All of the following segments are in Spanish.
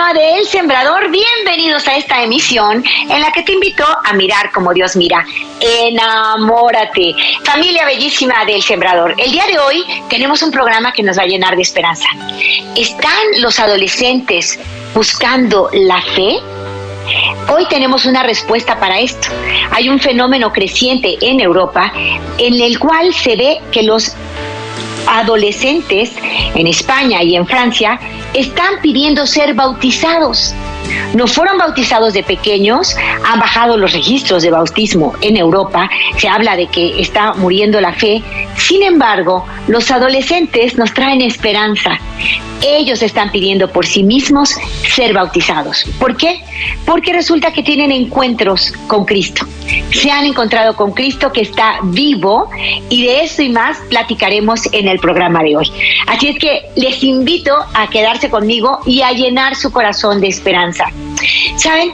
Bellísima de El Sembrador, bienvenidos a esta emisión en la que te invito a mirar como Dios mira. Enamórate. Familia bellísima del Sembrador, el día de hoy tenemos un programa que nos va a llenar de esperanza. ¿Están los adolescentes buscando la fe? Hoy tenemos una respuesta para esto. Hay un fenómeno creciente en Europa en el cual se ve que los adolescentes en España y en Francia están pidiendo ser bautizados. No fueron bautizados de pequeños, han bajado los registros de bautismo en Europa, se habla de que está muriendo la fe. Sin embargo, los adolescentes nos traen esperanza. Ellos están pidiendo por sí mismos ser bautizados. ¿Por qué? Porque resulta que tienen encuentros con Cristo. Se han encontrado con Cristo que está vivo y de eso y más platicaremos en el programa de hoy. Así es que les invito a quedarse conmigo y a llenar su corazón de esperanza. Saben,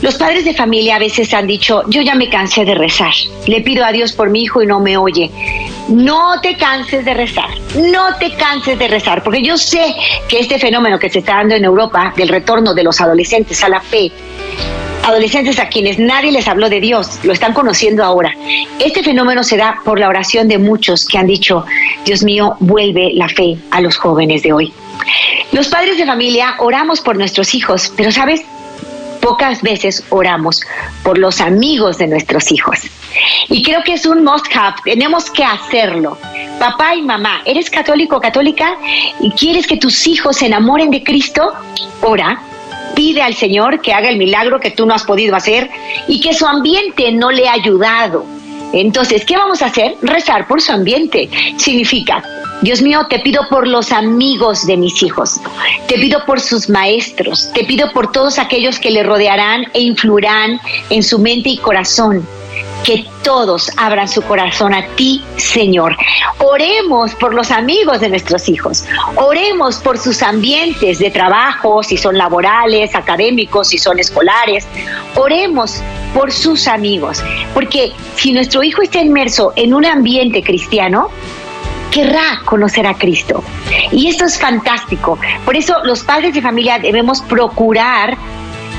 los padres de familia a veces han dicho, yo ya me cansé de rezar, le pido a Dios por mi hijo y no me oye. No te canses de rezar, no te canses de rezar, porque yo sé que este fenómeno que se está dando en Europa del retorno de los adolescentes a la fe, adolescentes a quienes nadie les habló de Dios, lo están conociendo ahora. Este fenómeno se da por la oración de muchos que han dicho, Dios mío, vuelve la fe a los jóvenes de hoy. Los padres de familia oramos por nuestros hijos, pero sabes, pocas veces oramos por los amigos de nuestros hijos. Y creo que es un must have, tenemos que hacerlo. Papá y mamá, ¿eres católico o católica y quieres que tus hijos se enamoren de Cristo? Ora, pide al Señor que haga el milagro que tú no has podido hacer y que su ambiente no le ha ayudado. Entonces, ¿qué vamos a hacer? Rezar por su ambiente. Significa, Dios mío, te pido por los amigos de mis hijos, te pido por sus maestros, te pido por todos aquellos que le rodearán e influirán en su mente y corazón. Que todos abran su corazón a ti, Señor. Oremos por los amigos de nuestros hijos. Oremos por sus ambientes de trabajo, si son laborales, académicos, si son escolares. Oremos por sus amigos. Porque si nuestro hijo está inmerso en un ambiente cristiano, querrá conocer a Cristo. Y esto es fantástico. Por eso los padres de familia debemos procurar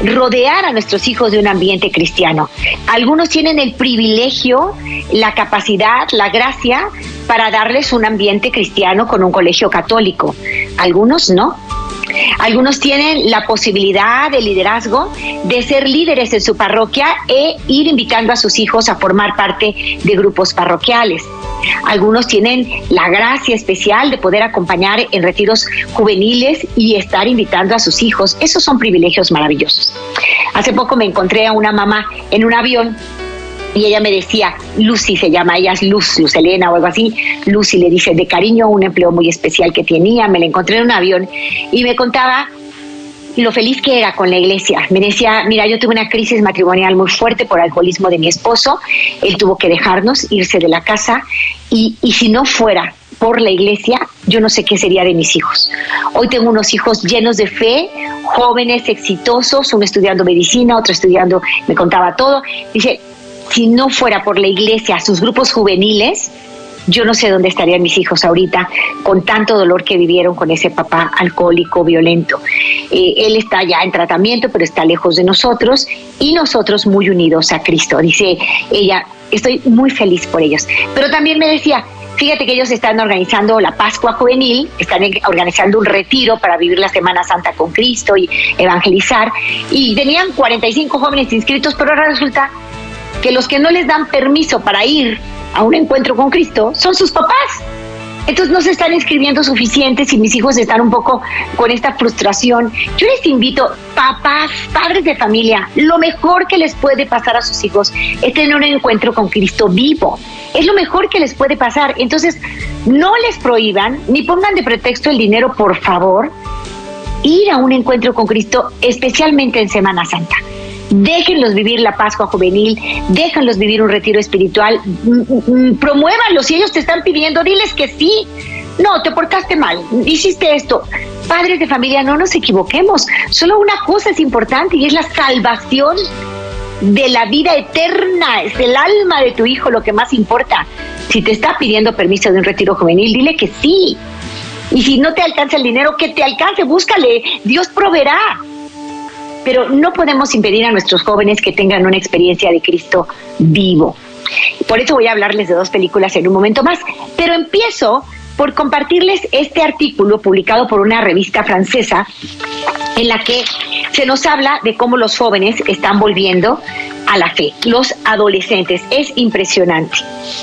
rodear a nuestros hijos de un ambiente cristiano. Algunos tienen el privilegio, la capacidad, la gracia para darles un ambiente cristiano con un colegio católico. Algunos no. Algunos tienen la posibilidad de liderazgo de ser líderes en su parroquia e ir invitando a sus hijos a formar parte de grupos parroquiales. Algunos tienen la gracia especial de poder acompañar en retiros juveniles y estar invitando a sus hijos. Esos son privilegios maravillosos. Hace poco me encontré a una mamá en un avión y ella me decía, Lucy se llama, ella Luz, Luz Elena o algo así. Lucy le dice de cariño un empleo muy especial que tenía, me la encontré en un avión y me contaba lo feliz que era con la iglesia. Me decía, mira, yo tuve una crisis matrimonial muy fuerte por alcoholismo de mi esposo, él tuvo que dejarnos, irse de la casa y, y si no fuera por la iglesia, yo no sé qué sería de mis hijos. Hoy tengo unos hijos llenos de fe, jóvenes, exitosos, uno estudiando medicina, otro estudiando, me contaba todo. Dice, si no fuera por la iglesia, sus grupos juveniles, yo no sé dónde estarían mis hijos ahorita con tanto dolor que vivieron con ese papá alcohólico, violento. Eh, él está ya en tratamiento, pero está lejos de nosotros y nosotros muy unidos a Cristo. Dice ella, estoy muy feliz por ellos. Pero también me decía, Fíjate que ellos están organizando la Pascua Juvenil, están organizando un retiro para vivir la Semana Santa con Cristo y evangelizar. Y tenían 45 jóvenes inscritos, pero ahora resulta que los que no les dan permiso para ir a un encuentro con Cristo son sus papás. Entonces no se están inscribiendo suficientes y mis hijos están un poco con esta frustración. Yo les invito, papás, padres de familia, lo mejor que les puede pasar a sus hijos es tener un encuentro con Cristo vivo. Es lo mejor que les puede pasar. Entonces, no les prohíban ni pongan de pretexto el dinero, por favor, ir a un encuentro con Cristo, especialmente en Semana Santa. Déjenlos vivir la Pascua Juvenil, déjenlos vivir un retiro espiritual, promuévanlos. Si ellos te están pidiendo, diles que sí. No, te portaste mal, hiciste esto. Padres de familia, no nos equivoquemos. Solo una cosa es importante y es la salvación de la vida eterna. Es el alma de tu hijo lo que más importa. Si te está pidiendo permiso de un retiro juvenil, dile que sí. Y si no te alcanza el dinero, que te alcance, búscale, Dios proveerá. Pero no podemos impedir a nuestros jóvenes que tengan una experiencia de Cristo vivo. Por eso voy a hablarles de dos películas en un momento más. Pero empiezo por compartirles este artículo publicado por una revista francesa en la que se nos habla de cómo los jóvenes están volviendo a la fe, los adolescentes. Es impresionante,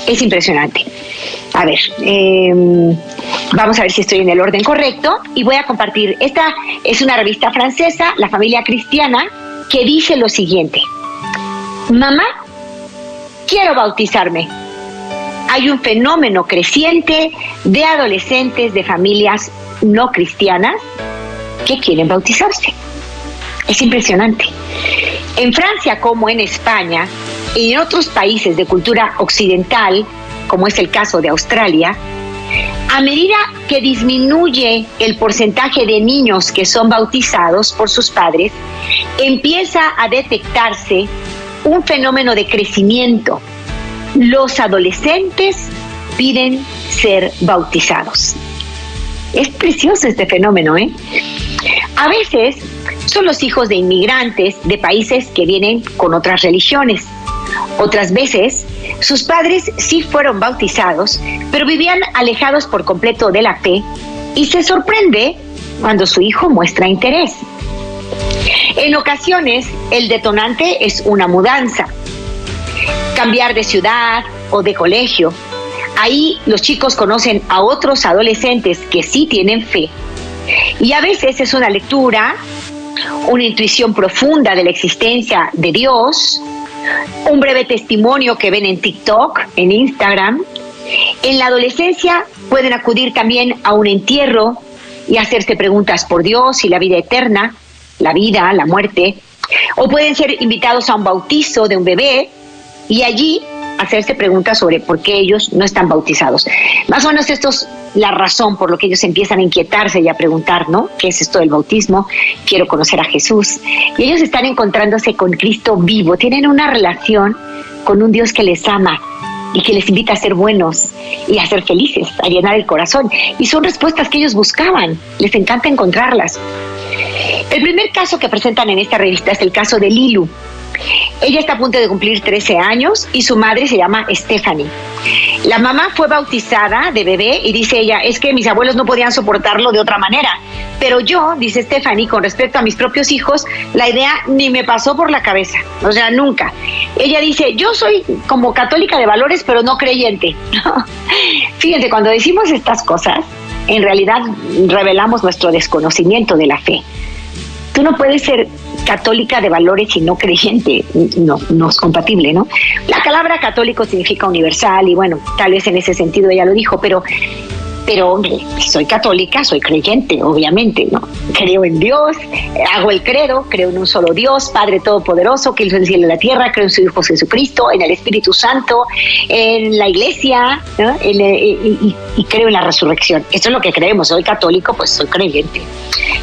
es impresionante. A ver, em, vamos a ver si estoy en el orden correcto y voy a compartir. Esta es una revista francesa, La Familia Cristiana, que dice lo siguiente. Mamá, quiero bautizarme. Hay un fenómeno creciente de adolescentes de familias no cristianas que quieren bautizarse. Es impresionante. En Francia como en España y en otros países de cultura occidental, como es el caso de Australia, a medida que disminuye el porcentaje de niños que son bautizados por sus padres, empieza a detectarse un fenómeno de crecimiento. Los adolescentes piden ser bautizados. Es precioso este fenómeno, ¿eh? A veces son los hijos de inmigrantes de países que vienen con otras religiones. Otras veces, sus padres sí fueron bautizados, pero vivían alejados por completo de la fe y se sorprende cuando su hijo muestra interés. En ocasiones, el detonante es una mudanza, cambiar de ciudad o de colegio. Ahí los chicos conocen a otros adolescentes que sí tienen fe. Y a veces es una lectura, una intuición profunda de la existencia de Dios, un breve testimonio que ven en TikTok, en Instagram. En la adolescencia pueden acudir también a un entierro y hacerse preguntas por Dios y la vida eterna, la vida, la muerte. O pueden ser invitados a un bautizo de un bebé y allí hacerse preguntas sobre por qué ellos no están bautizados. Más o menos esto es la razón por lo que ellos empiezan a inquietarse y a preguntar, ¿no? ¿Qué es esto del bautismo? Quiero conocer a Jesús. Y ellos están encontrándose con Cristo vivo, tienen una relación con un Dios que les ama y que les invita a ser buenos y a ser felices, a llenar el corazón. Y son respuestas que ellos buscaban, les encanta encontrarlas. El primer caso que presentan en esta revista es el caso de Lilu. Ella está a punto de cumplir 13 años y su madre se llama Stephanie. La mamá fue bautizada de bebé y dice ella, es que mis abuelos no podían soportarlo de otra manera. Pero yo, dice Stephanie, con respecto a mis propios hijos, la idea ni me pasó por la cabeza. O sea, nunca. Ella dice, yo soy como católica de valores, pero no creyente. Fíjense, cuando decimos estas cosas, en realidad revelamos nuestro desconocimiento de la fe. Tú no puedes ser católica de valores y no creyente, no, no es compatible, ¿no? La palabra católico significa universal y bueno, tal vez en ese sentido ella lo dijo, pero pero hombre, soy católica, soy creyente, obviamente, ¿no? Creo en Dios, hago el credo, creo en un solo Dios, Padre Todopoderoso, que hizo el cielo y la tierra, creo en su Hijo Jesucristo, en el Espíritu Santo, en la iglesia, ¿no? y, y, creo en la resurrección. Esto es lo que creemos, soy católico, pues soy creyente.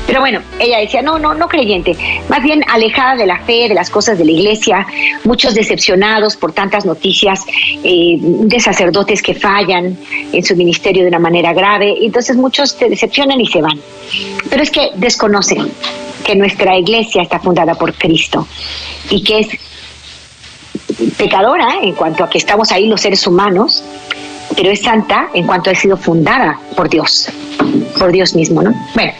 Pero bueno, ella decía, no, no, no creyente, más bien alejada de la fe, de las cosas de la iglesia, muchos decepcionados por tantas noticias eh, de sacerdotes que fallan en su ministerio de una manera grave, y entonces muchos se decepcionan y se van. Pero es que desconocen que nuestra iglesia está fundada por Cristo y que es pecadora en cuanto a que estamos ahí los seres humanos, pero es santa en cuanto ha sido fundada por Dios, por Dios mismo, ¿no? Bueno,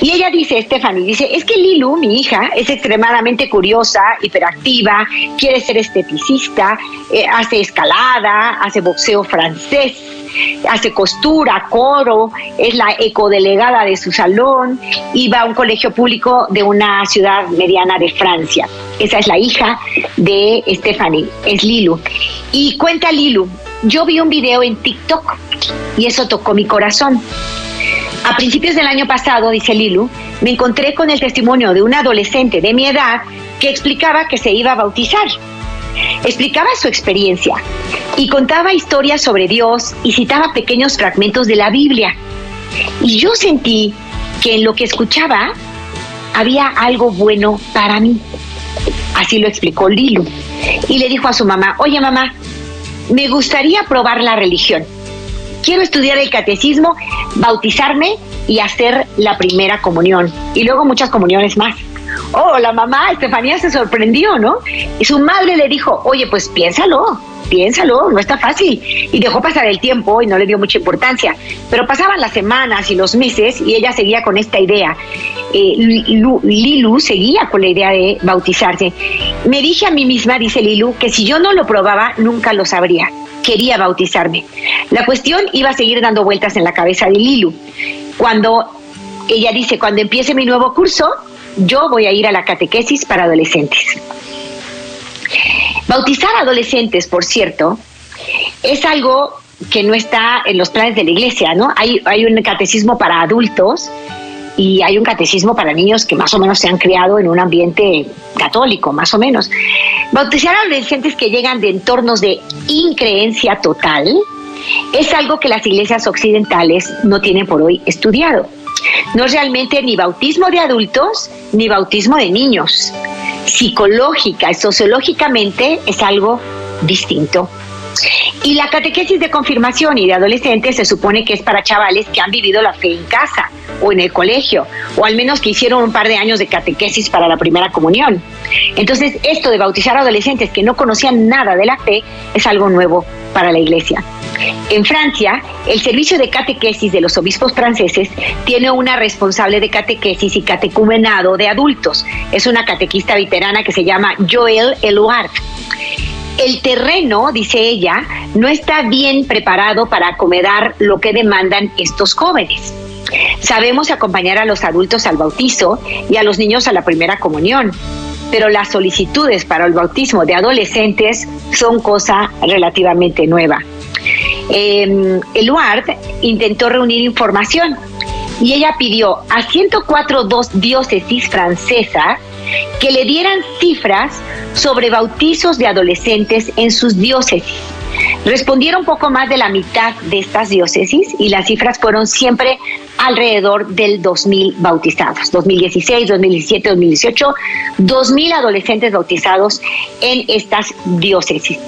y ella dice, Stephanie, dice, es que Lilu, mi hija, es extremadamente curiosa, hiperactiva, quiere ser esteticista, eh, hace escalada, hace boxeo francés, hace costura, coro, es la ecodelegada de su salón y va a un colegio público de una ciudad mediana de Francia. Esa es la hija de Stephanie, es Lilu. Y cuenta Lilu, yo vi un video en TikTok y eso tocó mi corazón. A principios del año pasado, dice Lilu, me encontré con el testimonio de un adolescente de mi edad que explicaba que se iba a bautizar. Explicaba su experiencia y contaba historias sobre Dios y citaba pequeños fragmentos de la Biblia. Y yo sentí que en lo que escuchaba había algo bueno para mí. Así lo explicó Lilu. Y le dijo a su mamá, oye mamá, me gustaría probar la religión. Quiero estudiar el catecismo, bautizarme y hacer la primera comunión. Y luego muchas comuniones más. Oh, la mamá, Estefanía se sorprendió, ¿no? Y su madre le dijo, oye, pues piénsalo, piénsalo, no está fácil. Y dejó pasar el tiempo y no le dio mucha importancia. Pero pasaban las semanas y los meses y ella seguía con esta idea. Eh, Lilu seguía con la idea de bautizarse. Me dije a mí misma, dice Lilu, que si yo no lo probaba, nunca lo sabría. Quería bautizarme. La cuestión iba a seguir dando vueltas en la cabeza de Lilu. Cuando ella dice, cuando empiece mi nuevo curso, yo voy a ir a la catequesis para adolescentes. Bautizar adolescentes, por cierto, es algo que no está en los planes de la iglesia, ¿no? Hay, hay un catecismo para adultos y hay un catecismo para niños que más o menos se han criado en un ambiente católico, más o menos. Bautizar a adolescentes que llegan de entornos de increencia total es algo que las iglesias occidentales no tienen por hoy estudiado. No es realmente ni bautismo de adultos ni bautismo de niños. Psicológica y sociológicamente es algo distinto. Y la catequesis de confirmación y de adolescentes se supone que es para chavales que han vivido la fe en casa o en el colegio, o al menos que hicieron un par de años de catequesis para la primera comunión. Entonces, esto de bautizar a adolescentes que no conocían nada de la fe es algo nuevo para la iglesia. En Francia, el servicio de catequesis de los obispos franceses tiene una responsable de catequesis y catecumenado de adultos. Es una catequista veterana que se llama Joël Eluard. El terreno, dice ella, no está bien preparado para acomodar lo que demandan estos jóvenes. Sabemos acompañar a los adultos al bautizo y a los niños a la primera comunión, pero las solicitudes para el bautismo de adolescentes son cosa relativamente nueva. Eh, Eluard intentó reunir información y ella pidió a 104 dos diócesis francesas que le dieran cifras sobre bautizos de adolescentes en sus diócesis. Respondieron poco más de la mitad de estas diócesis y las cifras fueron siempre alrededor del 2.000 bautizados. 2016, 2017, 2018, 2.000 adolescentes bautizados en estas diócesis.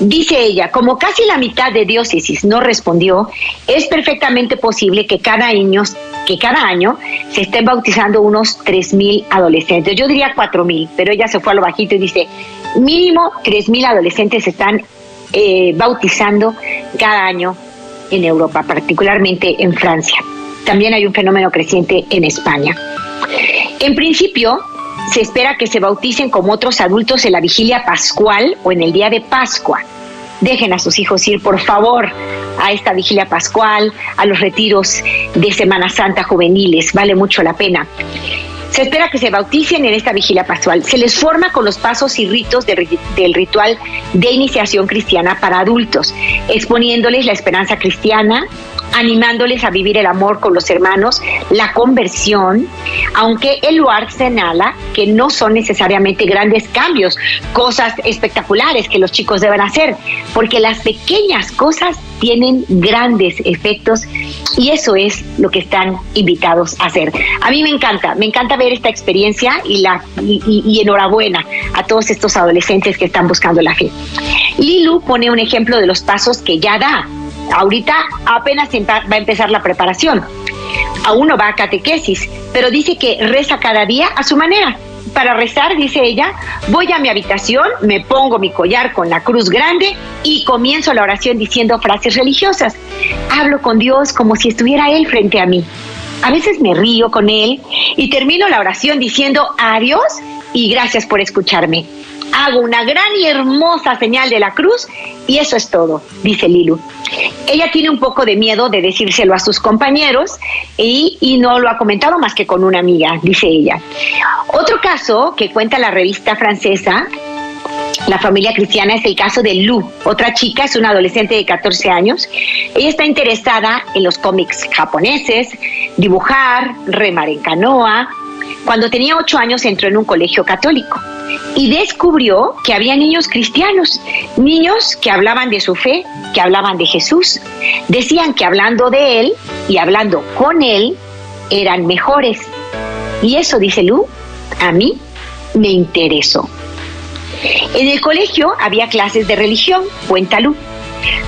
Dice ella, como casi la mitad de diócesis no respondió, es perfectamente posible que cada año, que cada año se estén bautizando unos 3.000 adolescentes. Yo diría 4.000, pero ella se fue a lo bajito y dice, mínimo 3.000 adolescentes están eh, bautizando cada año en Europa, particularmente en Francia. También hay un fenómeno creciente en España. En principio, se espera que se bauticen como otros adultos en la vigilia pascual o en el día de Pascua. Dejen a sus hijos ir, por favor, a esta vigilia pascual, a los retiros de Semana Santa juveniles, vale mucho la pena. Se espera que se bauticen en esta vigilia pascual. Se les forma con los pasos y ritos del ritual de iniciación cristiana para adultos, exponiéndoles la esperanza cristiana, animándoles a vivir el amor con los hermanos, la conversión, aunque el lugar señala que no son necesariamente grandes cambios, cosas espectaculares que los chicos deben hacer, porque las pequeñas cosas tienen grandes efectos y eso es lo que están invitados a hacer. A mí me encanta, me encanta ver esta experiencia y, la, enhorabuena a todos estos adolescentes que están buscando la fe. Lilu pone un ejemplo de los pasos que ya da ahorita apenas va a empezar la preparación. Aún no va a catequesis, pero dice que reza cada día a su manera. Para rezar, dice ella, voy a mi habitación, me pongo mi collar con la cruz grande y comienzo la oración diciendo frases religiosas. Hablo con Dios como si estuviera Él frente a mí. A veces me río con Él y termino la oración diciendo adiós y gracias por escucharme hago una gran y hermosa señal de la cruz y eso es todo, dice Lilu. Ella tiene un poco de miedo de decírselo a sus compañeros y, no lo ha comentado más que con una amiga, dice ella. Otro caso que cuenta la revista francesa la familia cristiana es el caso de Lu, otra chica, es una adolescente de 14 años. Ella está interesada en los cómics japoneses, dibujar, remar en canoa. Cuando tenía 8 años entró en un colegio católico y descubrió que había niños cristianos, niños que hablaban de su fe, que hablaban de Jesús. Decían que hablando de Él y hablando con Él eran mejores. Y eso, dice Lu, a mí me interesó. En el colegio había clases de religión, cuenta Lu.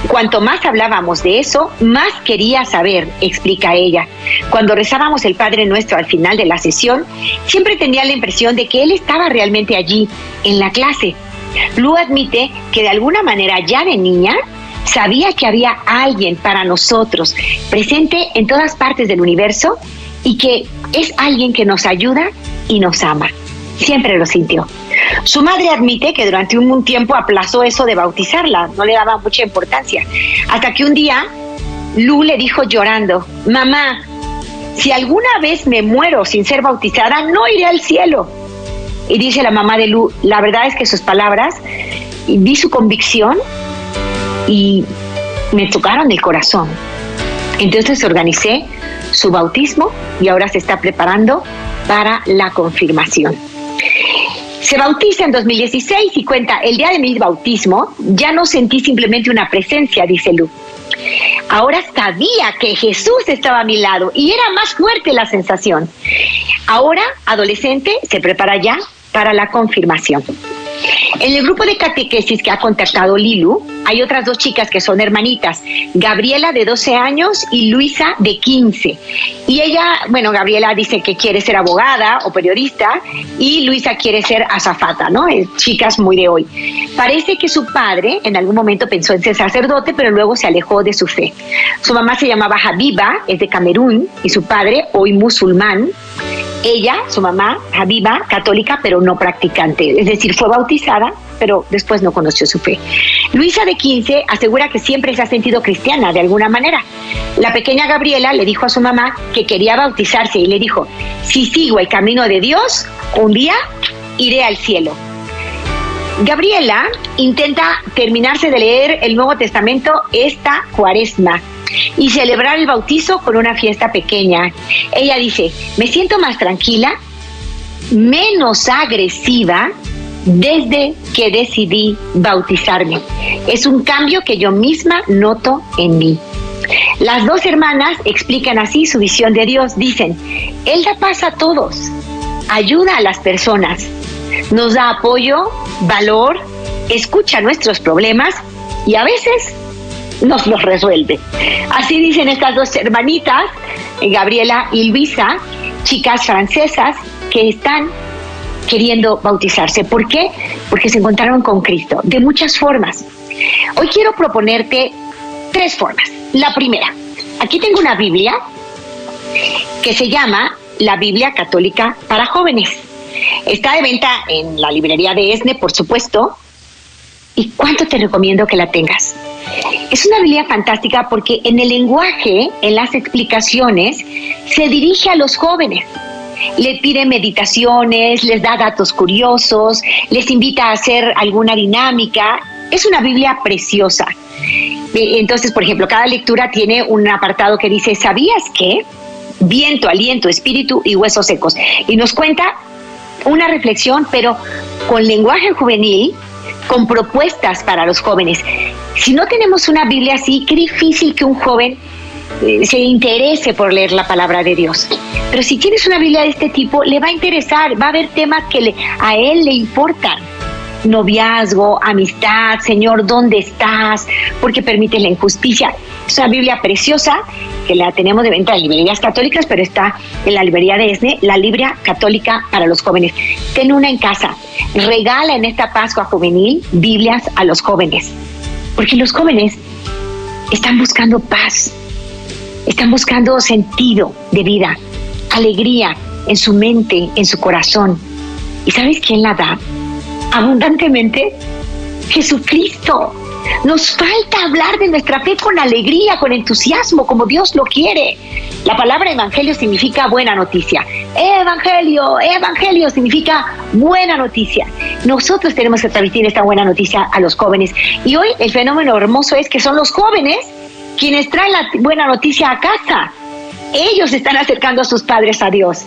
Cuanto más hablábamos de eso, más quería saber, explica ella. Cuando rezábamos el Padre Nuestro al final de la sesión, siempre tenía la impresión de que él estaba realmente allí, en la clase. Lu admite que de alguna manera ya de niña sabía que había alguien para nosotros, presente en todas partes del universo y que es alguien que nos ayuda y nos ama. Siempre lo sintió. Su madre admite que durante un tiempo aplazó eso de bautizarla, no le daba mucha importancia, hasta que un día Lu le dijo llorando, mamá, si alguna vez me muero sin ser bautizada, no iré al cielo. Y dice la mamá de Lu, la verdad es que sus palabras, vi su convicción y me tocaron el corazón. Entonces organicé su bautismo y ahora se está preparando para la confirmación. Se bautiza en 2016 y cuenta, el día de mi bautismo ya no sentí simplemente una presencia, dice Lu. Ahora sabía que Jesús estaba a mi lado y era más fuerte la sensación. Ahora, adolescente, se prepara ya para la confirmación. En el grupo de catequesis que ha contactado Lilu, hay otras dos chicas que son hermanitas, Gabriela de 12 años y Luisa de 15. Y ella, bueno, Gabriela dice que quiere ser abogada o periodista y Luisa quiere ser azafata, ¿no? chicas muy de hoy. Parece que su padre en algún momento pensó en ser sacerdote, pero luego se alejó de su fe. Su mamá se llamaba Habiba, es de Camerún, y su padre, hoy musulmán, ella, su mamá, Habiba, católica, pero no practicante, es decir, fue bautizada, pero después no conoció su fe. Luisa de 15 asegura que siempre se ha sentido cristiana de alguna manera. La pequeña Gabriela le dijo a su mamá que quería bautizarse y le dijo, si sigo el camino de Dios, un día iré al cielo. Gabriela intenta terminarse de leer el Nuevo Testamento esta cuaresma y celebrar el bautizo con una fiesta pequeña. Ella dice, me siento más tranquila, menos agresiva desde que decidí bautizarme. Es un cambio que yo misma noto en mí. Las dos hermanas explican así su visión de Dios. Dicen, Él da paz a todos, ayuda a las personas, nos da apoyo, valor, escucha nuestros problemas y a veces nos los resuelve. Así dicen estas dos hermanitas, Gabriela y Luisa, chicas francesas que están queriendo bautizarse. ¿Por qué? Porque se encontraron con Cristo de muchas formas. Hoy quiero proponerte tres formas. La primera, aquí tengo una Biblia que se llama la Biblia Católica para Jóvenes. Está de venta en la librería de ESNE, por supuesto. ¿Y cuánto te recomiendo que la tengas? Es una Biblia fantástica porque en el lenguaje, en las explicaciones, se dirige a los jóvenes. Le pide meditaciones, les da datos curiosos, les invita a hacer alguna dinámica. Es una Biblia preciosa. Eh, entonces, por ejemplo, cada lectura tiene un apartado que dice, ¿sabías que? Viento, aliento, espíritu y huesos secos. Y nos cuenta una reflexión, pero con lenguaje juvenil, con propuestas para los jóvenes. Si no tenemos una Biblia así, qué difícil que un joven eh, se interese por leer la palabra de Dios. Pero si tienes una Biblia de este tipo, le va a interesar, va a haber temas que le, a él le importan. Noviazgo, amistad, Señor, ¿dónde estás? Porque permite la injusticia. Es una Biblia preciosa que la tenemos de venta en librerías católicas, pero está en la librería de ESNE, la Biblia Católica para los jóvenes. Ten una en casa. Regala en esta Pascua Juvenil Biblias a los jóvenes. Porque los jóvenes están buscando paz, están buscando sentido de vida, alegría en su mente, en su corazón. ¿Y sabes quién la da? Abundantemente? Jesucristo. Nos falta hablar de nuestra fe con alegría, con entusiasmo, como Dios lo quiere. La palabra evangelio significa buena noticia. Evangelio, evangelio significa buena noticia. Nosotros tenemos que transmitir esta buena noticia a los jóvenes. Y hoy el fenómeno hermoso es que son los jóvenes quienes traen la buena noticia a casa. Ellos están acercando a sus padres a Dios.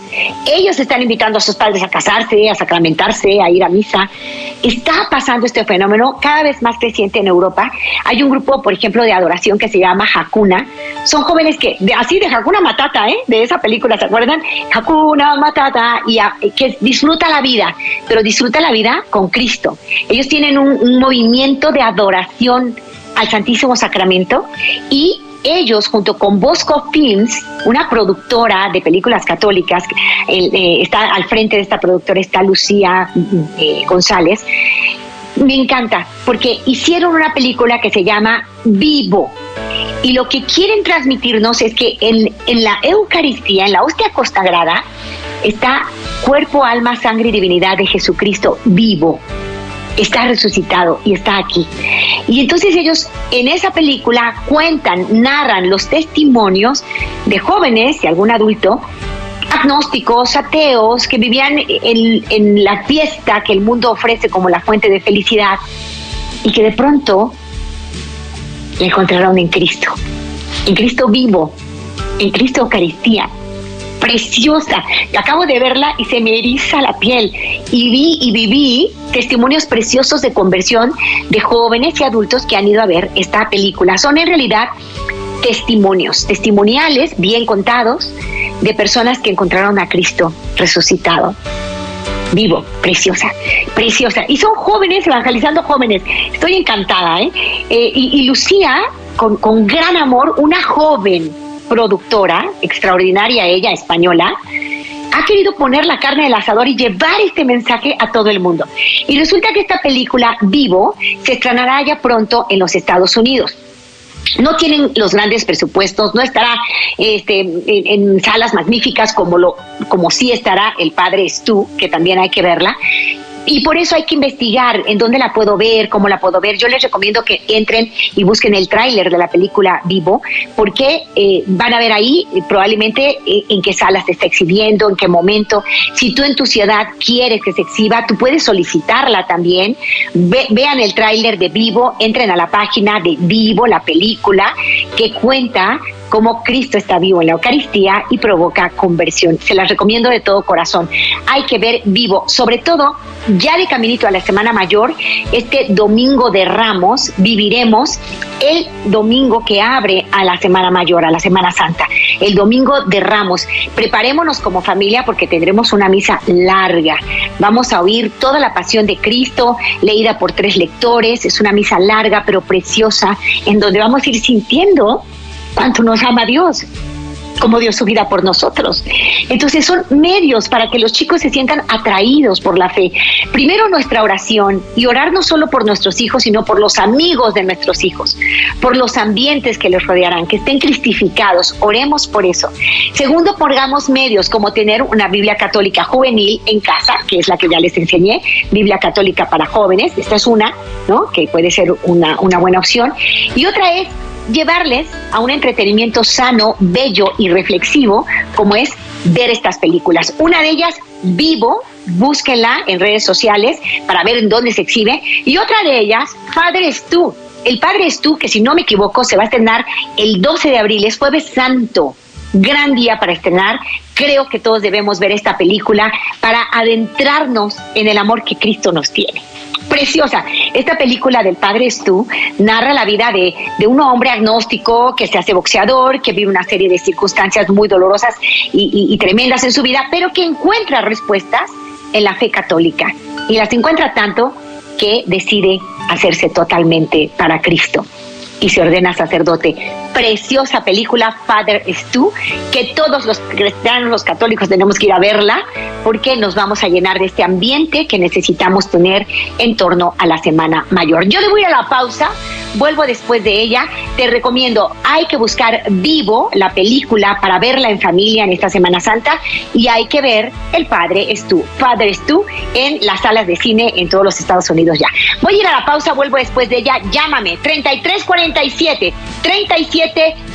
Ellos están invitando a sus padres a casarse, a sacramentarse, a ir a misa. Está pasando este fenómeno cada vez más creciente en Europa. Hay un grupo, por ejemplo, de adoración que se llama Hakuna. Son jóvenes que, de, así de Hakuna Matata, ¿eh? de esa película, ¿se acuerdan? Hakuna Matata, y que disfruta la vida, pero disfruta la vida con Cristo. Ellos tienen un, un movimiento de adoración al Santísimo Sacramento y ellos, junto con Bosco Films, una productora de películas católicas, eh, está al frente de esta productora está Lucía eh, González, me encanta porque hicieron una película que se llama Vivo. Y lo que quieren transmitirnos es que en, en la Eucaristía, en la hostia consagrada, está cuerpo, alma, sangre y divinidad de Jesucristo vivo está resucitado y está aquí. Y entonces ellos en esa película cuentan, narran los testimonios de jóvenes y algún adulto agnósticos, ateos, que vivían en, la fiesta que el mundo ofrece como la fuente de felicidad y que de pronto le encontraron en Cristo, en Cristo vivo, en Cristo Eucaristía, preciosa. Acabo de verla y se me eriza la piel. Y vi y viví testimonios preciosos de conversión de jóvenes y adultos que han ido a ver esta película. Son en realidad testimonios, testimoniales bien contados de personas que encontraron a Cristo resucitado vivo, preciosa, preciosa. Y son jóvenes evangelizando jóvenes. Estoy encantada, ¿eh? eh y, Lucía, con, con, gran amor, una joven productora, extraordinaria ella, española, ha querido poner la carne del asador y llevar este mensaje a todo el mundo. Y resulta que esta película, Vivo, se estrenará ya pronto en los Estados Unidos no tienen los grandes presupuestos, no estará este, en, salas magníficas como lo como sí estará el padre Stu, que también hay que verla, y por eso hay que investigar en dónde la puedo ver, cómo la puedo ver. Yo les recomiendo que entren y busquen el tráiler de la película Vivo, porque eh, van a ver ahí eh, probablemente eh, en qué sala se está exhibiendo, en qué momento. Si tú en tu ciudad quieres que se exhiba, tú puedes solicitarla también. vean el tráiler de Vivo, entren a la página de Vivo, la película, que cuenta cómo Cristo está vivo en la Eucaristía y provoca conversión. Se las recomiendo de todo corazón. Hay que ver vivo, sobre todo ya de caminito a la Semana Mayor, este domingo de Ramos, viviremos el domingo que abre a la Semana Mayor, a la Semana Santa, el domingo de Ramos. Preparémonos como familia porque tendremos una misa larga. Vamos a oír toda la pasión de Cristo, leída por tres lectores. Es una misa larga pero preciosa, en donde vamos a ir sintiendo cuánto nos ama Dios, cómo dio su vida por nosotros. Entonces son medios para que los chicos se sientan atraídos por la fe. Primero nuestra oración y orar no solo por nuestros hijos, sino por los amigos de nuestros hijos, por los ambientes que les rodearán, que estén cristificados. Oremos por eso. Segundo, pongamos medios como tener una Biblia católica juvenil en casa, que es la que ya les enseñé, Biblia católica para jóvenes. Esta es una, ¿no? Que puede ser una, una buena opción. Y otra es llevarles a un entretenimiento sano, bello y reflexivo, como es ver estas películas. Una de ellas, Vivo, búsquenla en redes sociales para ver en dónde se exhibe. Y otra de ellas, Padre es tú. El Padre es tú, que si no me equivoco, se va a estrenar el 12 de abril, es jueves santo. Gran día para estrenar. Creo que todos debemos ver esta película para adentrarnos en el amor que Cristo nos tiene preciosa. Esta película del Padre Stu narra la vida de, un hombre agnóstico que se hace boxeador, que vive una serie de circunstancias muy dolorosas y, tremendas en su vida, pero que encuentra respuestas en la fe católica. Y las encuentra tanto que decide hacerse totalmente para Cristo y se ordena sacerdote. Preciosa película, Father Stu, que todos los cristianos, los católicos tenemos que ir a verla porque nos vamos a llenar de este ambiente que necesitamos tener en torno a la Semana Mayor. Yo debo ir a la pausa, vuelvo después de ella. Te recomiendo, hay que buscar vivo la película para verla en familia en esta Semana Santa y hay que ver El Padre es tú, Father es tú, en las salas de cine en todos los Estados Unidos ya. Voy a ir a la pausa, vuelvo después de ella. Llámame 3347 37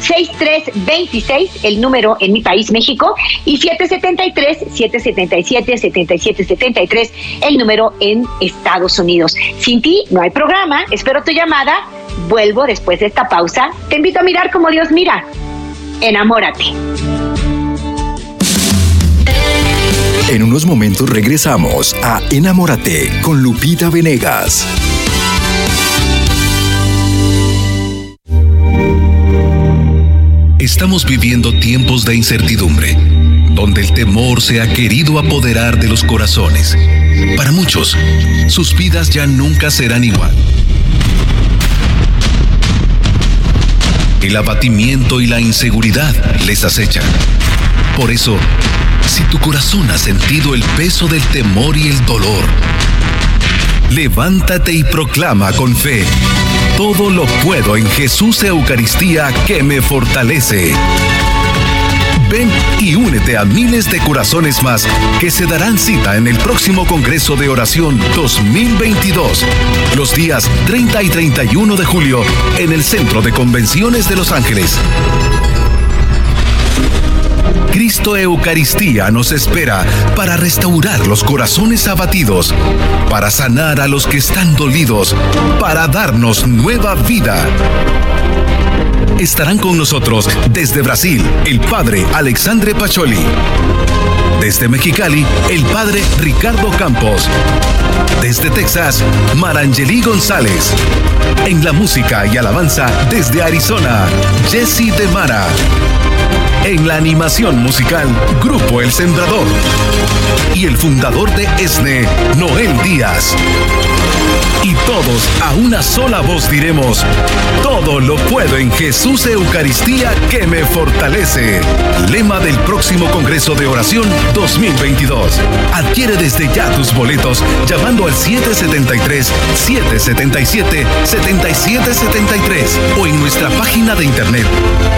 6326, el número en mi país, México, y 773 777 7773, el número en Estados Unidos. Sin ti no hay programa, espero tu llamada. Vuelvo después de esta pausa. Te invito a mirar como Dios mira. Enamórate. En unos momentos regresamos a Enamórate con Lupita Venegas. Estamos viviendo tiempos de incertidumbre, donde el temor se ha querido apoderar de los corazones. Para muchos, sus vidas ya nunca serán igual. El abatimiento y la inseguridad les acechan. Por eso, si tu corazón ha sentido el peso del temor y el dolor, levántate y proclama con fe. Todo lo puedo en Jesús Eucaristía que me fortalece. Ven y únete a miles de corazones más que se darán cita en el próximo Congreso de Oración 2022, los días 30 y 31 de julio, en el Centro de Convenciones de Los Ángeles. Cristo Eucaristía nos espera para restaurar los corazones abatidos, para sanar a los que están dolidos, para darnos nueva vida. Estarán con nosotros desde Brasil el Padre Alexandre Pacholi. Desde Mexicali, el Padre Ricardo Campos. Desde Texas, Marangeli González. En la música y alabanza desde Arizona, Jesse de Mara. En la animación musical, Grupo El Sembrador. Y el fundador de ESNE, Noel Díaz. Y todos a una sola voz diremos, todo lo puedo en Jesús Eucaristía que me fortalece. Lema del próximo Congreso de Oración 2022. Adquiere desde ya tus boletos llamando al 773-777-7773 o en nuestra página de internet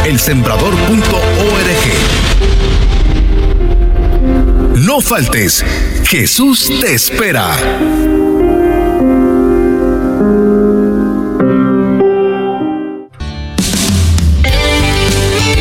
elsembrador.org. No faltes, Jesús te espera.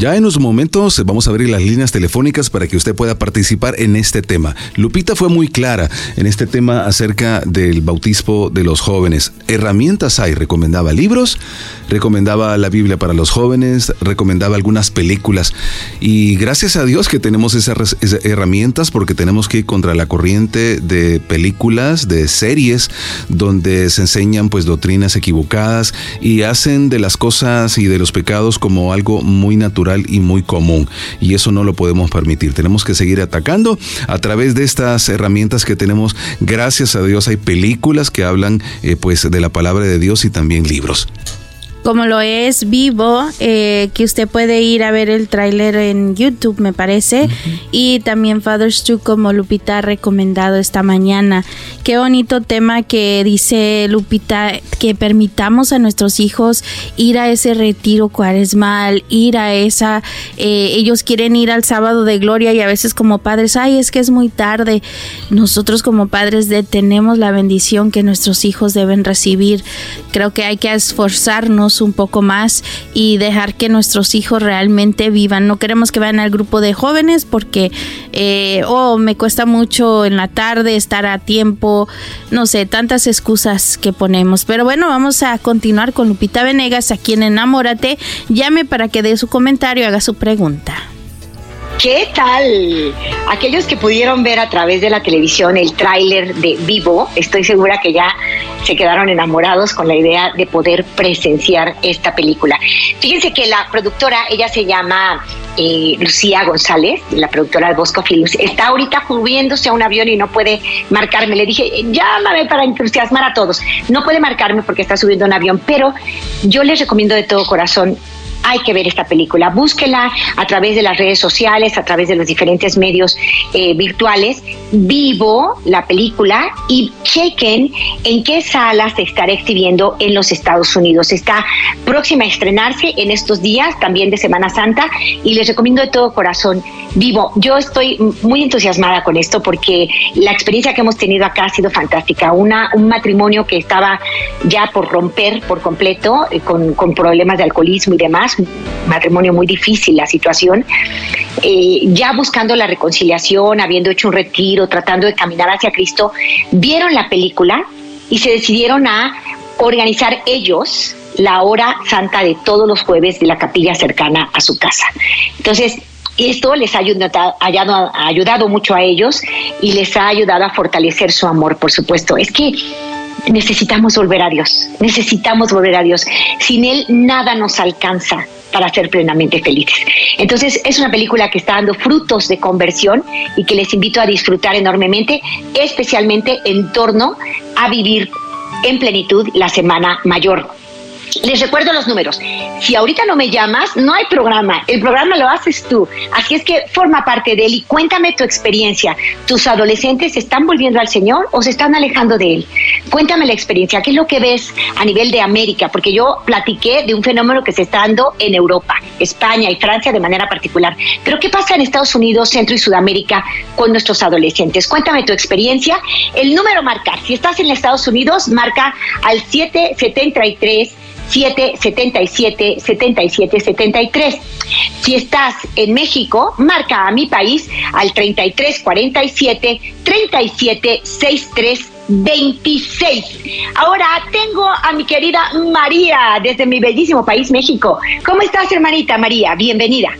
Ya en unos momentos vamos a abrir las líneas telefónicas para que usted pueda participar en este tema. Lupita fue muy clara en este tema acerca del bautismo de los jóvenes. Herramientas hay, recomendaba libros, recomendaba la Biblia para los jóvenes, recomendaba algunas películas. Y gracias a Dios que tenemos esas herramientas porque tenemos que ir contra la corriente de películas, de series, donde se enseñan pues doctrinas equivocadas y hacen de las cosas y de los pecados como algo muy natural y muy común. Y eso no lo podemos permitir. Tenemos que seguir atacando a través de estas herramientas que tenemos. Gracias a Dios hay películas que hablan eh, pues de la palabra de Dios y también libros como lo es Vivo, eh, que usted puede ir a ver el tráiler en YouTube, me parece, y también Father's 2 como Lupita ha recomendado esta mañana. Qué bonito tema que dice Lupita, que permitamos a nuestros hijos ir a ese retiro cuaresmal, ir a esa, eh, ellos quieren ir al sábado de gloria y a veces como padres, ay, es que es muy tarde. Nosotros como padres tenemos la bendición que nuestros hijos deben recibir. Creo que hay que esforzarnos un poco más y dejar que nuestros hijos realmente vivan. No queremos que vayan al grupo de jóvenes porque, eh, oh, me cuesta mucho en la tarde estar a tiempo, no sé, tantas excusas que ponemos. Pero bueno, vamos a continuar con Lupita Venegas, a quien enamórate. Llame para que dé su comentario, haga su pregunta. ¿Qué tal? Aquellos que pudieron ver a través de la televisión el tráiler de Vivo, estoy segura que ya se quedaron enamorados con la idea de poder presenciar esta película. Fíjense que la productora, ella se llama eh, Lucía González, la productora de Bosco Films, está ahorita subiéndose a un avión y no puede marcarme. Le dije, llámame para entusiasmar a todos. No puede marcarme porque está subiendo un avión, pero yo les recomiendo de todo corazón hay que ver esta película. Búsquela a través de las redes sociales, a través de los diferentes medios eh, virtuales. Vivo la película y chequen en qué salas se estará exhibiendo en los Estados Unidos. Está próxima a estrenarse en estos días, también de Semana Santa, y les recomiendo de todo corazón. Vivo, yo estoy muy entusiasmada con esto porque la experiencia que hemos tenido acá ha sido fantástica. Una, un matrimonio que estaba ya por romper por completo, eh, con, con problemas de alcoholismo y demás matrimonio muy difícil la situación, eh, ya buscando la reconciliación, habiendo hecho un retiro, tratando de caminar hacia Cristo, vieron la película y se decidieron a organizar ellos la hora santa de todos los jueves de la capilla cercana a su casa. Entonces, esto les ha ayudado, ha ayudado mucho a ellos y les ha ayudado a fortalecer su amor, por supuesto. Es que necesitamos volver a Dios, necesitamos volver a Dios. Sin Él nada nos alcanza para ser plenamente felices. Entonces es una película que está dando frutos de conversión y que les invito a disfrutar enormemente, especialmente en torno a vivir en plenitud la Semana Mayor. Les recuerdo los números. Si ahorita no me llamas, no hay programa. El programa lo haces tú. Así es que forma parte de él y cuéntame tu experiencia. ¿Tus adolescentes se están volviendo al Señor o se están alejando de Él? Cuéntame la experiencia. ¿Qué es lo que ves a nivel de América? Porque yo platiqué de un fenómeno que se está dando en Europa, España y Francia de manera particular. Pero ¿qué pasa en Estados Unidos, Centro y Sudamérica con nuestros adolescentes? Cuéntame tu experiencia. El número marcar. Si estás en Estados Unidos, marca al 773 777 77 73. Si estás en México, marca a mi país al 33 47 37 63 26. Ahora tengo a mi querida María desde mi bellísimo país, México. ¿Cómo estás, hermanita María? Bienvenida.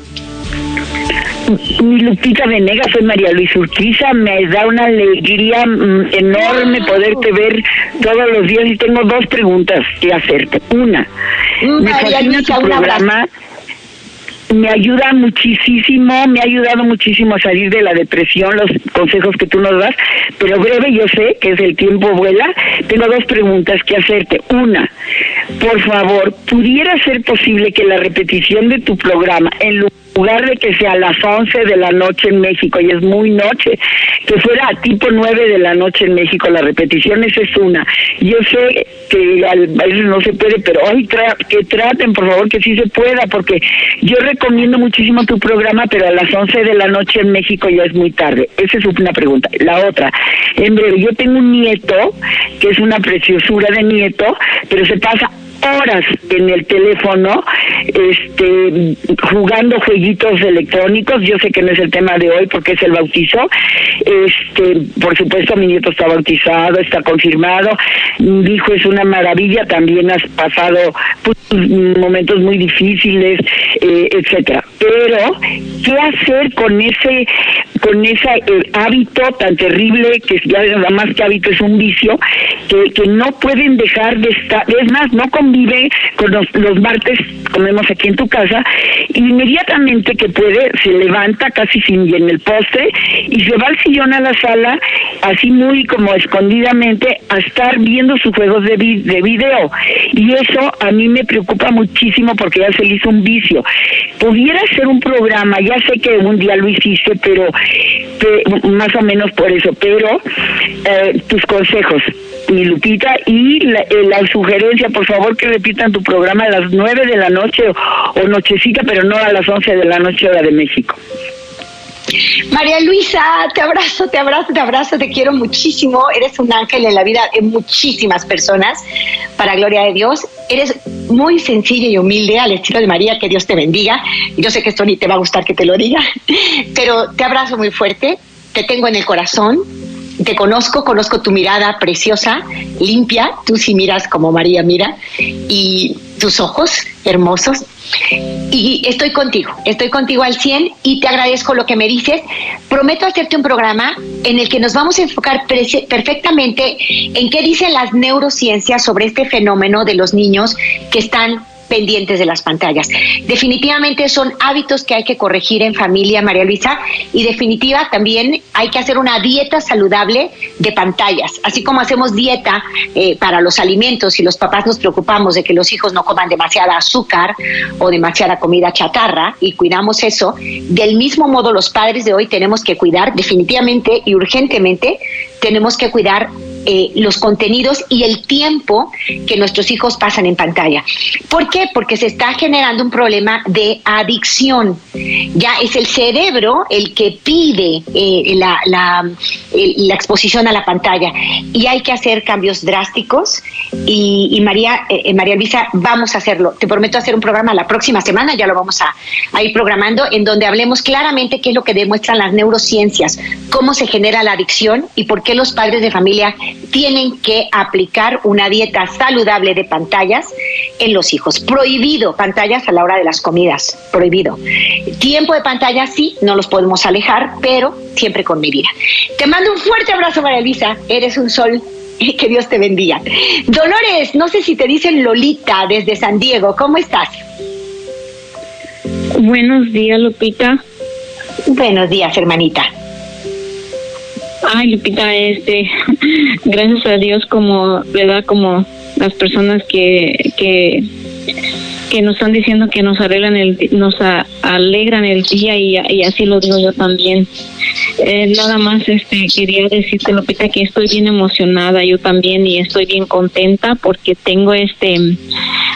Mi Lupita Venegas, soy María Luis Urquiza, me da una alegría mm, enorme poderte ver todos los días y tengo dos preguntas que hacerte. Una, me fascina tu programa me ayuda muchísimo, me ha ayudado muchísimo a salir de la depresión, los consejos que tú nos das, pero breve, yo sé que es el tiempo vuela. Tengo dos preguntas que hacerte. Una, por favor, ¿pudiera ser posible que la repetición de tu programa, en lugar de que sea a las 11 de la noche en México, y es muy noche, que fuera a tipo 9 de la noche en México, la repetición esa es una. Yo sé que a veces no se puede, pero hoy que traten, por favor, que sí se pueda, porque yo recomiendo muchísimo tu programa, pero a las 11 de la noche en México ya es muy tarde. Esa es una pregunta. La otra, en breve, yo tengo un nieto, que es una preciosura de nieto, pero se pasa horas en el teléfono este jugando jueguitos electrónicos. Yo sé que no es el tema de hoy porque es el bautizo. Este por supuesto mi nieto está bautizado está confirmado. Mi hijo es una maravilla también has pasado pues, momentos muy difíciles eh, etcétera pero qué hacer con ese con ese eh, hábito tan terrible que ya nada más que hábito es un vicio que, que no pueden dejar de estar es más no con vive con los, martes, comemos aquí en tu casa, inmediatamente que puede se levanta casi sin en el postre y se va al sillón a la sala, así muy como escondidamente, a estar viendo sus juegos de, de video. Y eso a mí me preocupa muchísimo porque ya se le hizo un vicio. Pudiera ser un programa, ya sé que un día lo hiciste, pero más o menos por eso, pero eh, tus consejos, mi Lupita, y la, eh, la sugerencia, por favor, que repitan tu programa a las 9 de la noche o, nochecita, pero no a las 11 de la noche hora de México. María Luisa, te abrazo, te abrazo, te abrazo, te quiero muchísimo. Eres un ángel en la vida de muchísimas personas, para gloria de Dios. Eres muy sencilla y humilde al estilo de María, que Dios te bendiga. Yo sé que esto ni te va a gustar que te lo diga, pero te abrazo muy fuerte, te tengo en el corazón, te conozco, conozco tu mirada preciosa, limpia, tú sí miras como María mira, y tus ojos hermosos y estoy contigo, estoy contigo al 100 y te agradezco lo que me dices. Prometo hacerte un programa en el que nos vamos a enfocar perfectamente en qué dicen las neurociencias sobre este fenómeno de los niños que están pendientes de las pantallas. Definitivamente son hábitos que hay que corregir en familia, María Luisa, y definitiva también hay que hacer una dieta saludable de pantallas, así como hacemos dieta eh, para los alimentos y los papás nos preocupamos de que los hijos no coman demasiada azúcar o demasiada comida chatarra y cuidamos eso, del mismo modo los padres de hoy tenemos que cuidar definitivamente y urgentemente tenemos que cuidar eh, los contenidos y el tiempo que nuestros hijos pasan en pantalla. ¿Por qué? Porque se está generando un problema de adicción. Ya es el cerebro el que pide eh, la, exposición a la pantalla y hay que hacer cambios drásticos y, María, eh, María Luisa, vamos a hacerlo. Te prometo hacer un programa la próxima semana, ya lo vamos a ir programando, en donde hablemos claramente qué es lo que demuestran las neurociencias, cómo se genera la adicción y por qué los padres de familia tienen que aplicar una dieta saludable de pantallas en los hijos. Prohibido pantallas a la hora de las comidas, prohibido. Tiempo de pantalla sí, no los podemos alejar, pero siempre con medida. Te mando un fuerte abrazo, María Elisa. Eres un sol que Dios te bendiga. Dolores, no sé si te dicen Lolita desde San Diego, ¿cómo estás? Buenos días, Lupita. Buenos días, hermanita. Ay, Lupita, este, gracias a Dios como, ¿verdad? Como las personas que, que, que nos están diciendo que nos arreglan el, nos alegran el día y, así lo digo yo también. Eh, nada más este quería decirte Lupita que estoy bien emocionada yo también y estoy bien contenta porque tengo este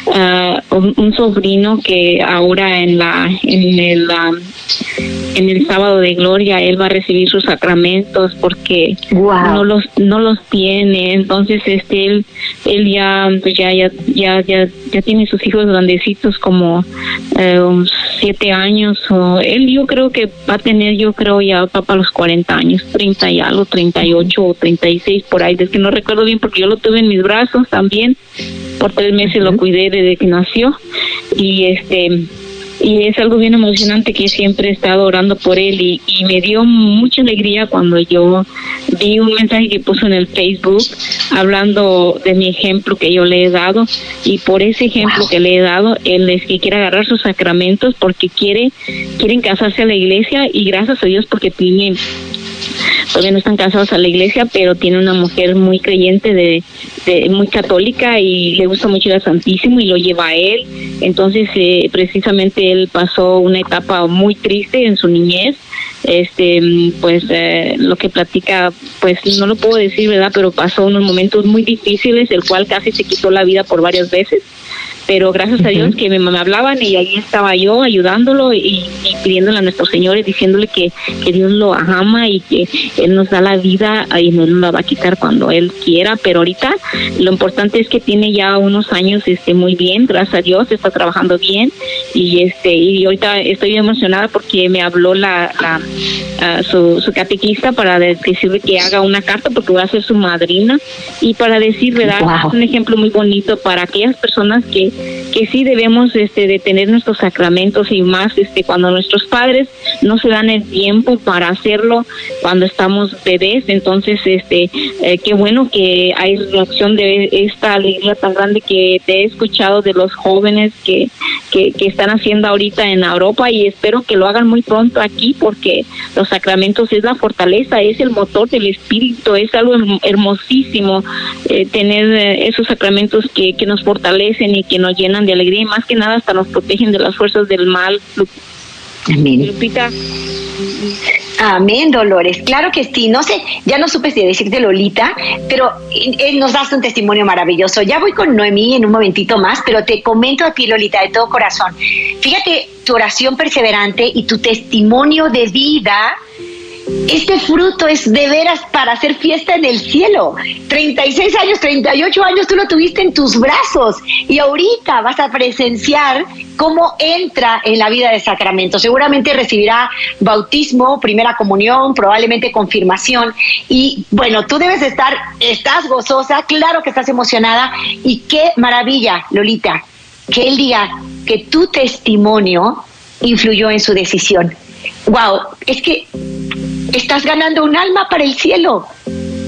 uh, un, sobrino que ahora en la en el en el sábado de gloria él va a recibir sus sacramentos porque no los no los tiene. Entonces este él él ya pues ya ya ya ya, tiene sus hijos grandecitos como eh, siete años o él yo creo que va a tener yo creo ya para los 40 años 30 y algo 38 o 36 por ahí. Es que no recuerdo bien porque yo lo tuve en mis brazos también. Por tres meses lo cuidé desde que nació y este y es algo bien emocionante que siempre he estado orando por él y, y, me dio mucha alegría cuando yo vi un mensaje que puso en el Facebook hablando de mi ejemplo que yo le he dado y por ese ejemplo que le he dado él es que quiere agarrar sus sacramentos porque quiere quieren casarse a la iglesia y gracias a Dios porque tiene todavía no están casados a la iglesia, pero tiene una mujer muy creyente, de, muy católica y le gusta mucho el Santísimo y lo lleva a él. Entonces, eh, precisamente él pasó una etapa muy triste en su niñez. Este, pues eh, lo que platica, pues no lo puedo decir, ¿verdad? Pero pasó unos momentos muy difíciles, el cual casi se quitó la vida por varias veces pero gracias a Dios que me, me, hablaban y ahí estaba yo ayudándolo y, pidiéndole a nuestro Señor y diciéndole que, que, Dios lo ama y que Él nos da la vida y no nos la va a quitar cuando Él quiera, pero ahorita lo importante es que tiene ya unos años este muy bien, gracias a Dios, está trabajando bien y este y ahorita estoy emocionada porque me habló la, la su, su catequista para decirle que haga una carta porque voy a ser su madrina y para decir, ¿verdad? Es un ejemplo muy bonito para aquellas personas que que sí debemos este, de tener nuestros sacramentos y más este, cuando nuestros padres no se dan el tiempo para hacerlo cuando estamos bebés. Entonces, este, eh, qué bueno que hay la opción de esta alegría tan grande que te he escuchado de los jóvenes que, que, están haciendo ahorita en Europa y espero que lo hagan muy pronto aquí porque los sacramentos es la fortaleza, es el motor del espíritu, es algo hermosísimo eh, tener eh, esos sacramentos que, que nos fortalecen y que nos llenan de alegría y más que nada hasta nos protegen de las fuerzas del mal. Amén. Lupita. Amén, Dolores. Claro que sí. No sé, ya no supe si decirte Lolita, pero eh, nos das un testimonio maravilloso. Ya voy con Noemí en un momentito más, pero te comento a ti, Lolita, de todo corazón. Fíjate tu oración perseverante y tu testimonio de vida este fruto es de veras para hacer fiesta en el cielo. 36 años, 38 años tú lo tuviste en tus brazos y ahorita vas a presenciar cómo entra en la vida de sacramento. Seguramente recibirá bautismo, primera comunión, probablemente confirmación. Y bueno, tú debes estar, estás gozosa, claro que estás emocionada y qué maravilla, Lolita que él diga que tu testimonio influyó en su decisión. Wow, es que estás ganando un alma para el cielo.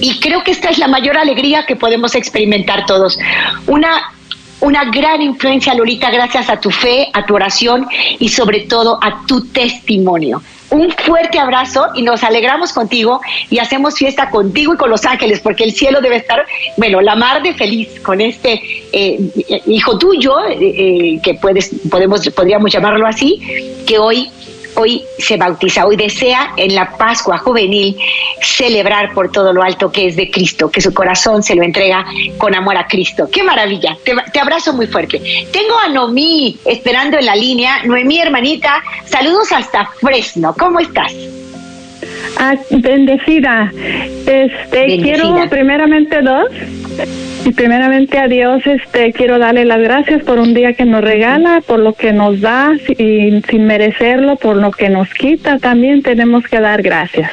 Y creo que esta es la mayor alegría que podemos experimentar todos. Una una gran influencia, Lolita, gracias a tu fe, a tu oración y sobre todo a tu testimonio. Un fuerte abrazo y nos alegramos contigo y hacemos fiesta contigo y con los ángeles, porque el cielo debe estar, bueno, la mar de feliz con este eh, hijo tuyo, eh, eh, que puedes, podemos, podríamos llamarlo así, que hoy hoy se bautiza, hoy desea en la Pascua juvenil celebrar por todo lo alto que es de Cristo, que su corazón se lo entrega con amor a Cristo. ¡Qué maravilla! Te, abrazo muy fuerte. Tengo a Noemí esperando en la línea. Noemí, hermanita, saludos hasta Fresno. ¿Cómo estás? Ah, bendecida. Este, quiero primeramente dos. Y primeramente a Dios, este, quiero darle las gracias por un día que nos regala, por lo que nos da y sin merecerlo, por lo que nos quita, también tenemos que dar gracias.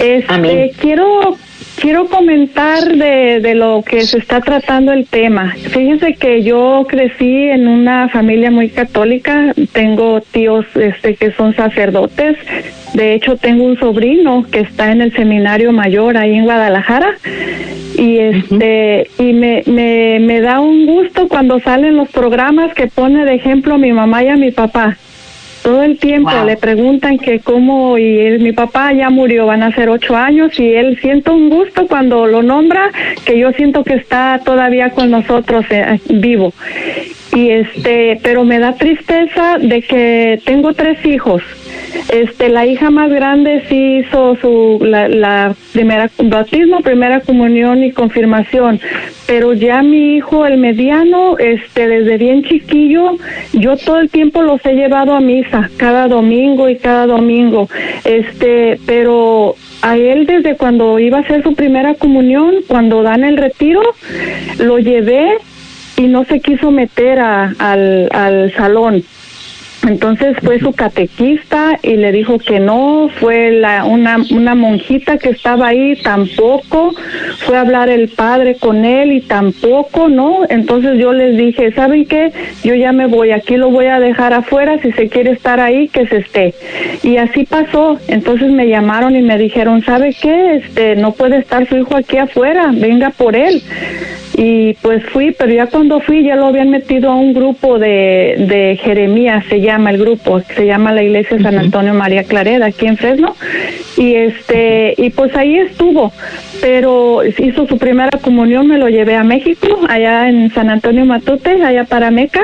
Este, quiero Quiero comentar de, de, lo que se está tratando el tema. Fíjense que yo crecí en una familia muy católica, tengo tíos este, que son sacerdotes, de hecho tengo un sobrino que está en el seminario mayor ahí en Guadalajara. Y este y me, me, me da un gusto cuando salen los programas que pone de ejemplo mi mamá y a mi papá todo el tiempo le preguntan que cómo, y mi papá ya murió, van a ser ocho años, y él siento un gusto cuando lo nombra, que yo siento que está todavía con nosotros eh, vivo. Y este, pero me da tristeza de que tengo tres hijos. Este, la hija más grande sí hizo su la, la primera bautismo, primera comunión y confirmación, pero ya mi hijo el mediano, este, desde bien chiquillo, yo todo el tiempo los he llevado a misa, cada domingo y cada domingo, este, pero a él desde cuando iba a hacer su primera comunión, cuando dan el retiro, lo llevé y no se quiso meter a, al, al salón entonces fue su catequista y le dijo que no, fue la, una, una monjita que estaba ahí tampoco, fue a hablar el padre con él y tampoco, ¿no? Entonces yo les dije, ¿saben qué? Yo ya me voy, aquí lo voy a dejar afuera, si se quiere estar ahí, que se esté. Y así pasó, entonces me llamaron y me dijeron, ¿sabe qué? Este, no puede estar su hijo aquí afuera, venga por él y pues fui, pero ya cuando fui ya lo habían metido a un grupo de, de Jeremías, llama el grupo, se llama la iglesia San Antonio María Clareda, aquí en Fresno, y este, y pues ahí estuvo, pero hizo su primera comunión, me lo llevé a México, allá en San Antonio Matute, allá para Meca,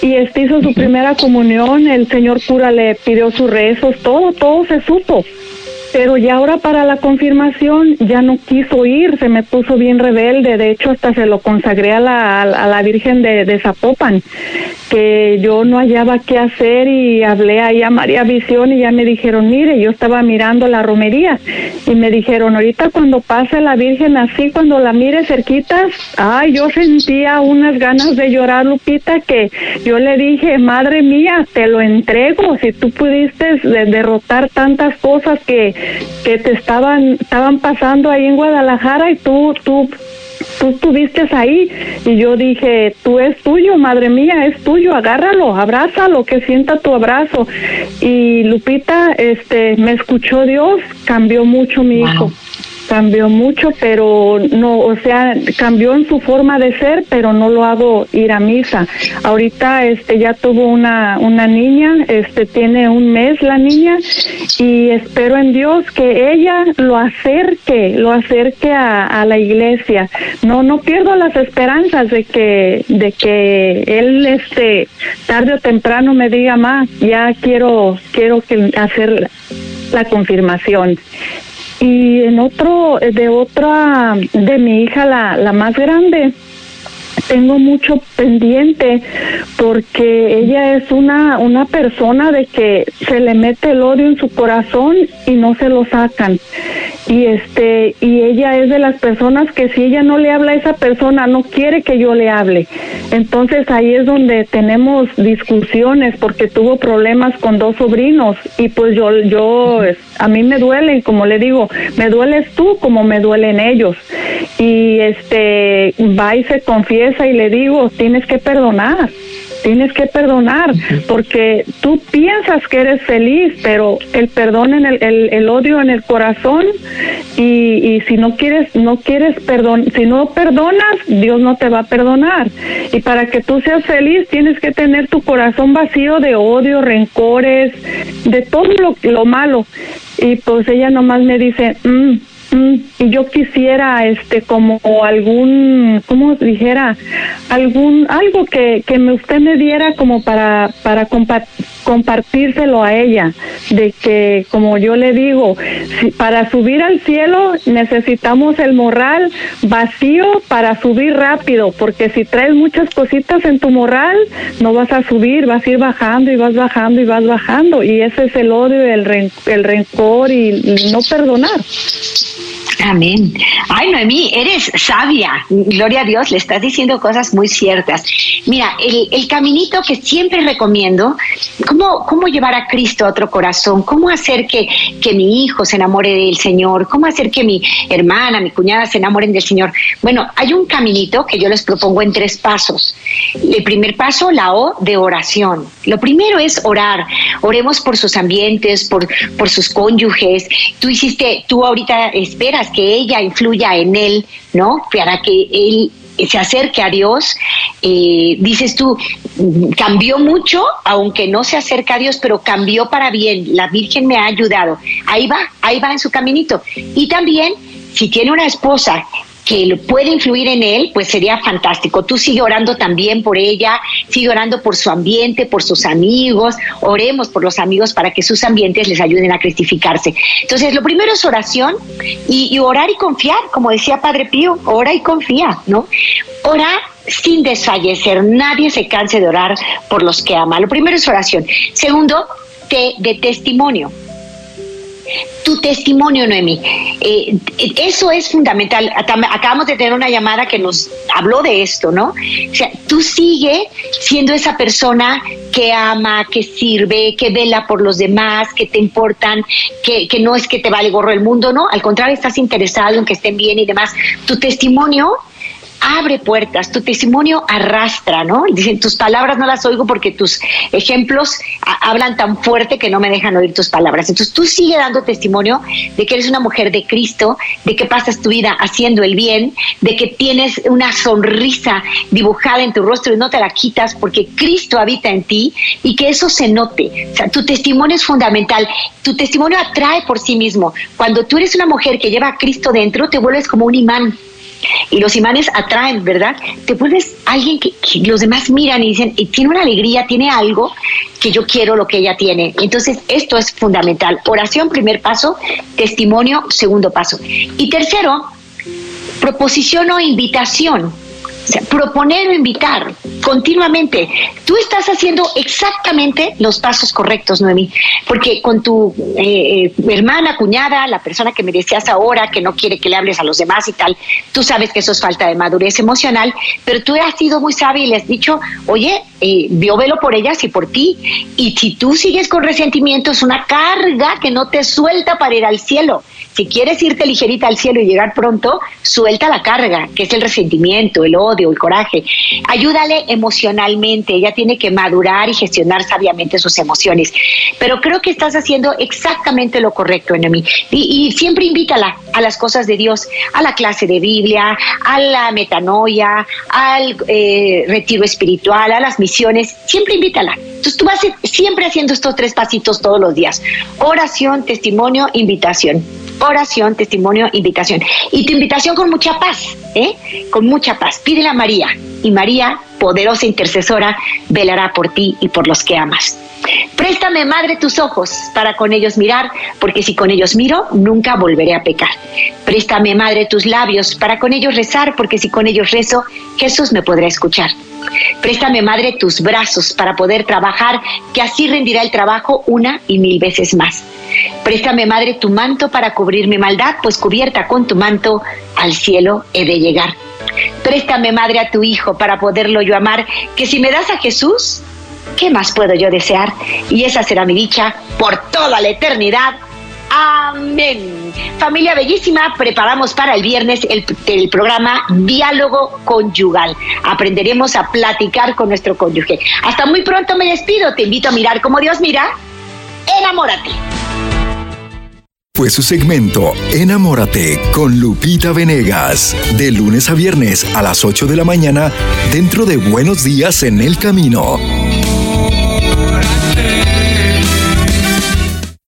y este hizo su primera comunión, el señor cura le pidió sus rezos, todo, todo se supo pero ya ahora para la confirmación ya no quiso ir, se me puso bien rebelde, de hecho hasta se lo consagré a la, a la Virgen de, de Zapopan, que yo no hallaba qué hacer y hablé ahí a María Visión y ya me dijeron, mire, yo estaba mirando la romería y me dijeron, ahorita cuando pase la Virgen así, cuando la mire cerquita, ay, yo sentía unas ganas de llorar, Lupita, que yo le dije, madre mía, te lo entrego, si tú pudiste derrotar tantas cosas que que te estaban estaban pasando ahí en Guadalajara y tú tú tú estuviste ahí. Y yo dije, tú es tuyo, madre mía, es tuyo, agárralo, abrázalo, que sienta tu abrazo. Y Lupita, este, me escuchó Dios, cambió mucho mi hijo cambió mucho, pero no, o sea, cambió en su forma de ser, pero no lo hago ir a misa. Ahorita este ya tuvo una una niña, este tiene un mes la niña y espero en Dios que ella lo acerque, lo acerque a, la iglesia. No no pierdo las esperanzas de que de que él este tarde o temprano me diga más, ya quiero quiero que hacer la confirmación y en otro, de otra, de mi hija, la, la más grande, tengo mucho pendiente porque ella es una una persona de que se le mete el odio en su corazón y no se lo sacan. Y este y ella es de las personas que si ella no le habla a esa persona no quiere que yo le hable. Entonces ahí es donde tenemos discusiones porque tuvo problemas con dos sobrinos. Y pues yo yo a mí me duele como le digo me dueles tú como me duelen ellos. Y este va y se y le digo, tienes que perdonar. tienes que perdonar, porque tú piensas que eres feliz, pero el perdón en el, el, odio en el corazón y, y, si no quieres, no quieres perdón, si no perdonas, Dios no te va a perdonar. Y para que tú seas feliz, tienes que tener tu corazón vacío de odio, rencores, de todo lo, lo malo. Y pues ella nomás me dice, mm, yo quisiera este como algún cómo dijera algún algo que, que usted me diera como para para compartírselo a ella de que como yo le digo si, para subir al cielo necesitamos el morral vacío para subir rápido porque si traes muchas cositas en tu morral no vas a subir vas a ir bajando y vas bajando y vas bajando y ese es el odio el, el rencor y no perdonar Amén. Ay, Noemí, eres sabia. Gloria a Dios, le estás diciendo cosas muy ciertas. Mira, el, caminito que siempre recomiendo, ¿cómo, cómo llevar a Cristo a otro corazón, cómo hacer que, que mi hijo se enamore del Señor, cómo hacer que mi hermana, mi cuñada se enamoren del Señor. Bueno, hay un caminito que yo les propongo en tres pasos. El primer paso, la O de oración. Lo primero es orar. Oremos por sus ambientes, por, por sus cónyuges. Tú hiciste, tú ahorita esperas que ella influya en él, ¿no? Para que él se acerque a Dios, eh, dices tú, cambió mucho, aunque no se acerca a Dios, pero cambió para bien, la Virgen me ha ayudado, ahí va, ahí va en su caminito. Y también, si tiene una esposa que puede influir en él, pues sería fantástico. Tú sigue orando también por ella, sigue orando por su ambiente, por sus amigos, oremos por los amigos para que sus ambientes les ayuden a cristificarse. Entonces, lo primero es oración y, orar y confiar, como decía Padre Pío, ora y confía, ¿no? Orar sin desfallecer, nadie se canse de orar por los que ama. Lo primero es oración. Segundo, de testimonio tu testimonio, Noemi. Eh, eso es fundamental. Acabamos de tener una llamada que nos habló de esto, ¿no? O sea, tú sigue siendo esa persona que ama, que sirve, que vela por los demás, que te importan, que, que no es que te vale gorro el mundo, ¿no? Al contrario, estás interesado en que estén bien y demás. Tu testimonio abre puertas, tu testimonio arrastra, ¿no? Dicen, tus palabras no las oigo porque tus ejemplos hablan tan fuerte que no me dejan oír tus palabras. Entonces tú sigue dando testimonio de que eres una mujer de Cristo, de que pasas tu vida haciendo el bien, de que tienes una sonrisa dibujada en tu rostro y no te la quitas porque Cristo habita en ti y que eso se note. O sea, tu testimonio es fundamental. Tu testimonio atrae por sí mismo. Cuando tú eres una mujer que lleva a Cristo dentro, te vuelves como un imán y los imanes atraen, ¿verdad? Te vuelves alguien que, los demás miran y dicen, y tiene una alegría, tiene algo que yo quiero lo que ella tiene. Entonces, esto es fundamental. Oración, primer paso, testimonio, segundo paso. Y tercero, proposición o invitación proponer o invitar continuamente. Tú estás haciendo exactamente los pasos correctos, Noemí, porque con tu eh, eh, hermana, cuñada, la persona que me decías ahora, que no quiere que le hables a los demás y tal, tú sabes que eso es falta de madurez emocional, pero tú has sido muy sabia y le has dicho, oye, eh, yo velo por ellas y por ti, y si tú sigues con resentimiento, es una carga que no te suelta para ir al cielo. Si quieres irte ligerita al cielo y llegar pronto, suelta la carga, que es el resentimiento, el odio, el coraje. Ayúdale emocionalmente, ella tiene que madurar y gestionar sabiamente sus emociones. Pero creo que estás haciendo exactamente lo correcto, en Y, y siempre invítala a las cosas de Dios, a la clase de Biblia, a la metanoia, al eh, retiro espiritual, a las misiones. Siempre invítala. Entonces tú vas siempre haciendo estos tres pasitos todos los días. Oración, testimonio, invitación oración, testimonio, invitación. Y tu invitación con mucha paz, ¿eh? Con mucha paz. Pídele a María y María, poderosa intercesora, velará por ti y por los que amas. Préstame, Madre, tus ojos para con ellos mirar, porque si con ellos miro, nunca volveré a pecar. Préstame, Madre, tus labios para con ellos rezar, porque si con ellos rezo, Jesús me podrá escuchar. Préstame, Madre, tus brazos para poder trabajar, que así rendirá el trabajo una y mil veces más. Préstame, Madre, tu manto para cubrir mi maldad, pues cubierta con tu manto al cielo he de llegar. Préstame, Madre, a tu Hijo para poderlo yo amar, que si me das a Jesús, ¿qué más puedo yo desear? Y esa será mi dicha por toda la eternidad. Amén. Familia bellísima, preparamos para el viernes el, programa Diálogo Conyugal. Aprenderemos a platicar con nuestro cónyuge. Hasta muy pronto me despido. Te invito a mirar como Dios mira. Enamórate. Fue su segmento Enamórate con Lupita Venegas. De lunes a viernes a las 8 de la mañana dentro de Buenos Días en el Camino.